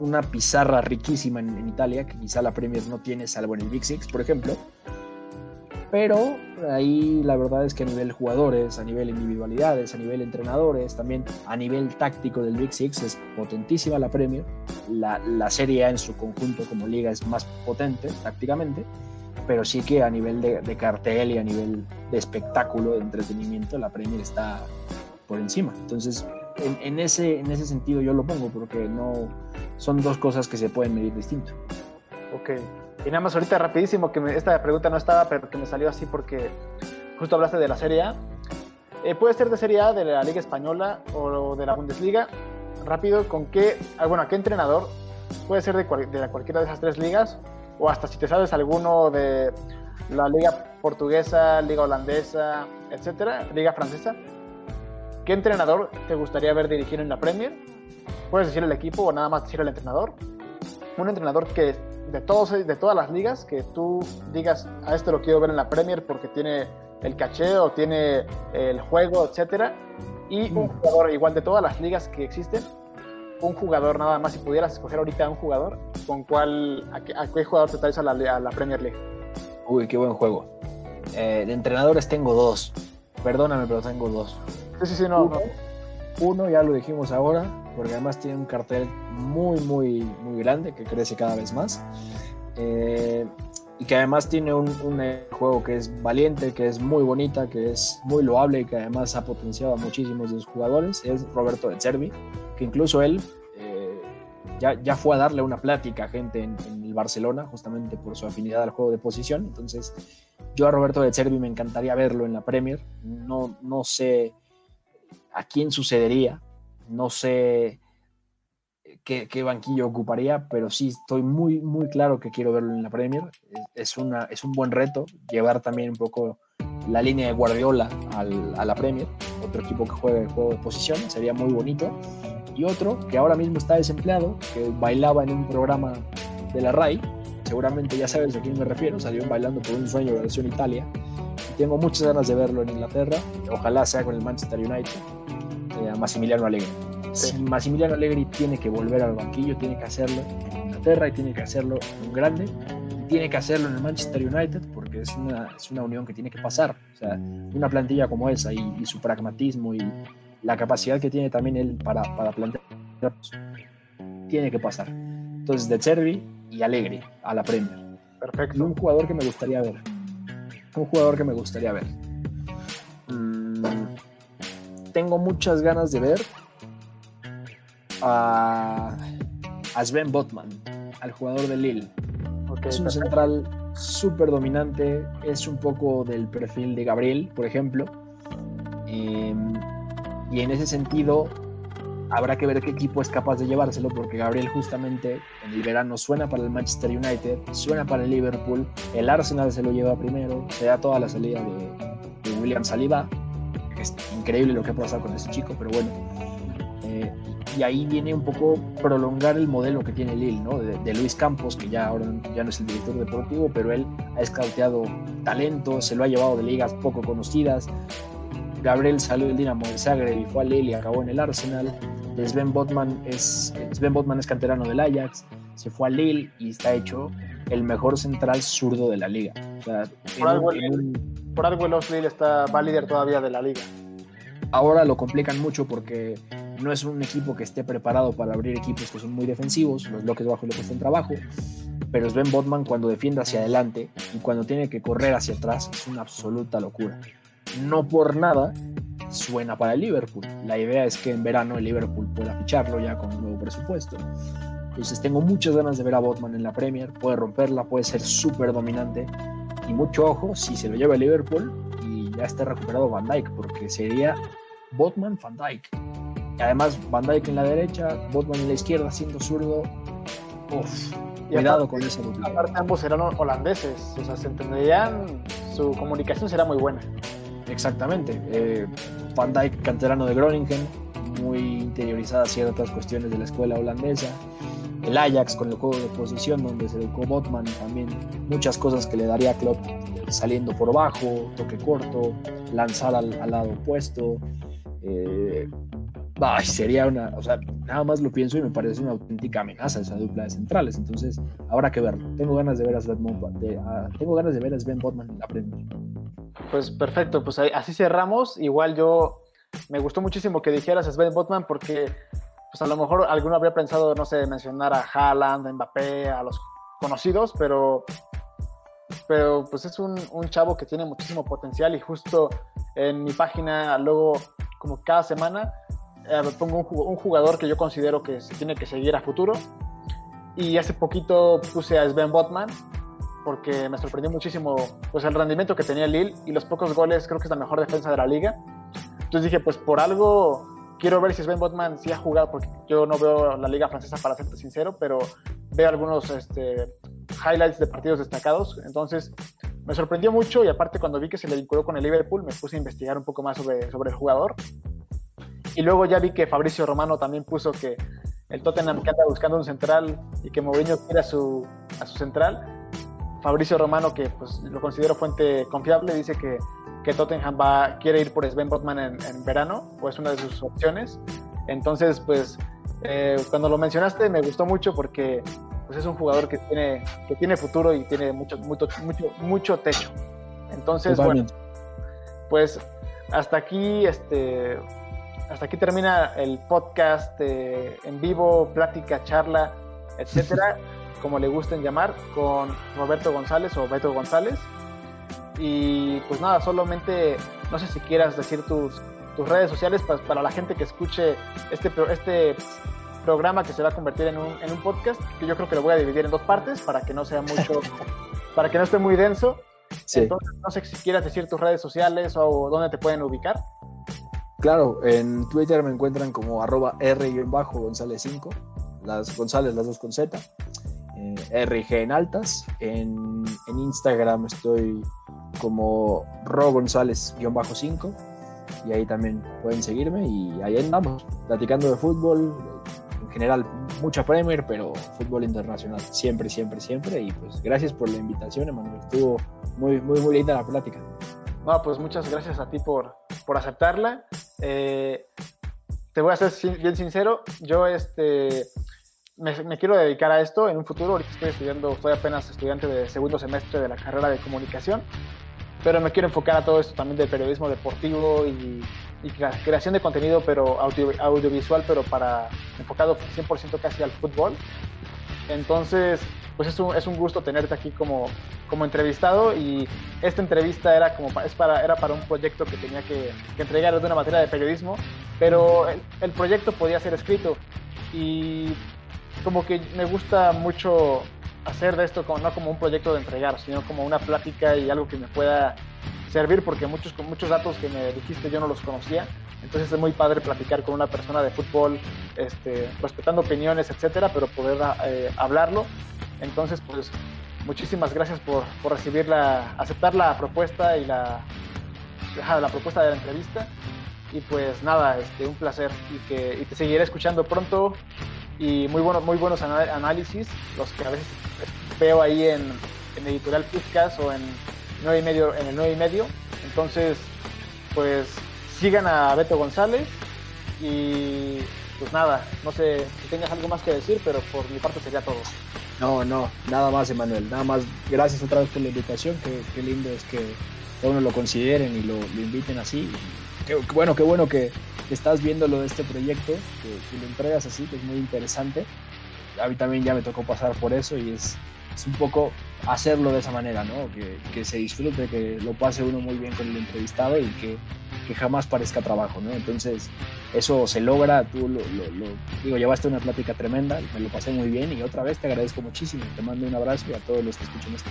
una pizarra riquísima en, en, Italia que quizá la Premier no tiene, salvo en el Big Six, por ejemplo. Pero ahí la verdad es que a nivel jugadores, a nivel individualidades, a nivel entrenadores, también a nivel táctico del Big Six es potentísima la Premier. La, la Serie A en su conjunto como liga es más potente tácticamente, pero sí que a nivel de, de cartel y a nivel de espectáculo, de entretenimiento, la Premier está por encima. Entonces, en, en, ese, en ese sentido yo lo pongo porque no son dos cosas que se pueden medir distinto. Ok. Y nada más ahorita rapidísimo, que me, esta pregunta no estaba, pero que me salió así porque justo hablaste de la Serie A. Eh, puede ser de Serie A, de la Liga Española o de la Bundesliga. Rápido, ¿con qué, ah, bueno, a qué entrenador? Puede ser de, cual, de cualquiera de esas tres ligas o hasta si te sabes alguno de la Liga Portuguesa, Liga Holandesa, etcétera, Liga Francesa. ¿Qué entrenador te gustaría ver dirigir en la Premier? Puedes decir el equipo o nada más decir el entrenador. Un entrenador que de, todos, de todas las ligas que tú digas, a este lo quiero ver en la Premier porque tiene el caché o tiene el juego, etcétera. Y un jugador igual de todas las ligas que existen, un jugador nada más, si pudieras escoger ahorita un jugador, ¿con cuál, a qué, a qué jugador te traes a la, a la, Premier League? Uy, qué buen juego. Eh, de entrenadores tengo dos. Perdóname, pero tengo dos. Sí, sí, sí, no. Uno, uno ya lo dijimos ahora, porque además tiene un cartel muy, muy, muy grande que crece cada vez más. Eh, y que además tiene un, juego que es valiente, que es muy bonita, que es muy loable y que además ha potenciado a muchísimos de sus jugadores, es Roberto de Cervi, que incluso él eh, ya, ya, fue a darle una plática a gente en, el Barcelona, justamente por su afinidad al juego de posición. Entonces, yo a Roberto de Cervi me encantaría verlo en la Premier. No, no sé a quién sucedería, no sé qué, qué, banquillo ocuparía, pero sí estoy muy, muy claro que quiero verlo en la Premier. Es, una, es un buen reto llevar también un poco la línea de Guardiola al, a la Premier, otro equipo que juegue el juego de posición, sería muy bonito. Y otro que ahora mismo está desempleado, que bailaba en un programa de la RAI, seguramente ya sabes a quién me refiero, salió bailando por un sueño versión Italia. Tengo muchas ganas de verlo en Inglaterra, ojalá sea con el Manchester United, eh, a Massimiliano Allegri. Si Massimiliano Allegri tiene que volver al banquillo, tiene que hacerlo en Inglaterra y tiene que hacerlo en un grande, y tiene que hacerlo en el Manchester United porque es una, es una unión que tiene que pasar. O sea, una plantilla como esa y, y su pragmatismo y la capacidad que tiene también él para, para plantear, tiene que pasar. Entonces, De Cervi y Allegri a la Premier. Perfecto. Y un jugador que me gustaría ver. Un jugador que me gustaría ver. Tengo muchas ganas de ver a, a Sven Botman, al jugador de Lille. Okay, es un perfecto. central súper dominante, es un poco del perfil de Gabriel, por ejemplo. Eh, y en ese sentido, habrá que ver qué equipo es capaz de llevárselo, porque Gabriel justamente en el verano suena para el Manchester United, suena para el Liverpool, el Arsenal se lo lleva primero, se da toda la salida de, de William Saliba. Es increíble lo que ha pasado con ese chico, pero bueno. Eh, y ahí viene un poco prolongar el modelo que tiene Lille, ¿no? De, de, Luis Campos, que ya ahora ya no es el director deportivo, pero él ha escauteado talento, se lo ha llevado de ligas poco conocidas. Gabriel salió del Dinamo de Zagreb y fue a Lille y acabó en el Arsenal. Sven Botman es, Sven Botman es canterano del Ajax, se fue a Lille y está hecho el mejor central zurdo de la liga. O sea, por, algo un... por algo el Lille está, va líder todavía de la liga. Ahora lo complican mucho porque no es un equipo que esté preparado para abrir equipos que son muy defensivos, los bloques bajos le cuestan trabajo. pero Sven Botman cuando defiende hacia adelante y cuando tiene que correr hacia atrás es una absoluta locura. No por nada suena para el Liverpool. La idea es que en verano el Liverpool pueda ficharlo ya con un nuevo presupuesto. Entonces tengo muchas ganas de ver a Botman en la Premier. Puede romperla, puede ser súper dominante. Y mucho ojo si se lo lleva el Liverpool y ya esté recuperado Van Dyke, porque sería Botman Van Dyke. Y además Van Dyke en la derecha, Botman en la izquierda, siendo zurdo. Uf, cuidado con esa dupla. Aparte ambos eran holandeses, o sea, se entenderían, su comunicación será muy buena. Exactamente. Eh, Van Dijk, canterano de Groningen, muy interiorizada ciertas cuestiones de la escuela holandesa. El Ajax con el juego de posición donde se educó Botman también muchas cosas que le daría a Klopp saliendo por bajo, toque corto, lanzar al, lado opuesto. Eh, sería una, o sea, nada más lo pienso y me parece una auténtica amenaza esa dupla de centrales. Entonces, habrá que verlo. Tengo ganas de ver a Sven Botman, tengo ganas de ver a Sven Botman en la Premier. Pues perfecto, pues así cerramos. Igual yo me gustó muchísimo que dijeras a Sven Botman porque a lo mejor alguno habría pensado, no sé, mencionar a Haaland, a Mbappé, a los conocidos, pero, pero pues es un, un chavo que tiene muchísimo potencial y justo en mi página luego como cada semana eh, pongo un jugador que yo considero que se tiene que seguir a futuro y hace poquito puse a Sven Botman porque me sorprendió muchísimo pues el rendimiento que tenía Lille y los pocos goles, creo que es la mejor defensa de la liga. Entonces dije, pues por algo quiero ver si Sven Botman sí ha jugado, porque yo no veo la liga francesa para serte sincero, pero veo algunos este, highlights de partidos destacados. Entonces me sorprendió mucho y aparte cuando vi que se le vinculó con el Liverpool me puse a investigar un poco más sobre, sobre el jugador. Y luego ya vi que Fabricio Romano también puso que el Tottenham que anda buscando un central y que Mourinho quiere a su, a su central. Fabricio Romano, que pues, lo considero fuente confiable, dice que, que Tottenham va, quiere ir por Sven Botman en, verano, o es una de sus opciones. Entonces, pues, eh, cuando lo mencionaste me gustó mucho porque pues, es un jugador que tiene, que tiene futuro y tiene mucho, mucho, mucho, mucho techo. Entonces, bueno, pues hasta aquí, este, hasta aquí termina el podcast eh, en vivo, plática, charla, etcétera. como le gusten llamar, con Roberto González o Beto González. Y pues nada, solamente no sé si quieras decir tus, tus redes sociales para, para la gente que escuche este, este programa que se va a convertir en un, en un podcast, que yo creo que lo voy a dividir en dos partes para que no sea mucho, para que no esté muy denso. Entonces, no sé si quieras decir tus redes sociales o dónde te pueden ubicar. Claro, en Twitter me encuentran como arroba R-González5, las González, las dos con Z. Eh, RG en altas. En, Instagram estoy como Ro González-5 y ahí también pueden seguirme y ahí andamos, platicando de fútbol, en general mucha Premier, pero fútbol internacional, siempre, siempre, siempre. Y pues gracias por la invitación, Emanuel. Estuvo muy, muy, muy linda la plática. No, pues muchas gracias a ti por, por aceptarla. Eh, te voy a ser bien sincero, yo este me, quiero dedicar a esto en un futuro. Ahorita estoy estudiando, estoy apenas estudiante de segundo semestre de la carrera de comunicación, pero me quiero enfocar a todo esto también del periodismo deportivo y, y creación de contenido, pero audiovisual, pero para enfocado 100% casi al fútbol. Entonces, pues es un, es un gusto tenerte aquí como, como entrevistado y esta entrevista era, como, es para, era para un proyecto que tenía que, que entregar de una materia de periodismo, pero el, el proyecto podía ser escrito y como que me gusta mucho hacer de esto como, no como un proyecto de entregar, sino como una plática y algo que me pueda servir, porque muchos, muchos datos que me dijiste yo no los conocía. Entonces es muy padre platicar con una persona de fútbol, este, respetando opiniones, etcétera, pero poder eh, hablarlo. Entonces, pues muchísimas gracias por, por recibir la, aceptar la propuesta y la, la propuesta de la entrevista. Y pues nada, este, un placer y que y te seguiré escuchando pronto y muy buenos, muy buenos análisis, los que a veces veo ahí en, en Editorial Podcast o en, 9 y medio, en el 9 y medio. Entonces, pues sigan a Beto González y pues nada, no sé si tengas algo más que decir, pero por mi parte sería todo. No, no, nada más, Emanuel. Nada más, gracias otra vez por la invitación. Qué, qué lindo es que uno lo consideren y lo, lo inviten así. Qué, bueno, qué bueno que, estás viendo lo de este proyecto, que, lo entregas así, que es muy interesante. A mí también ya me tocó pasar por eso y es, es un poco hacerlo de esa manera, ¿no? Que, que, se disfrute, que lo pase uno muy bien con el entrevistado y que, que jamás parezca trabajo, ¿no? Entonces, eso se logra, tú lo, lo, digo, llevaste una plática tremenda, me lo pasé muy bien y otra vez te agradezco muchísimo, te mando un abrazo y a todos los que escuchan esto.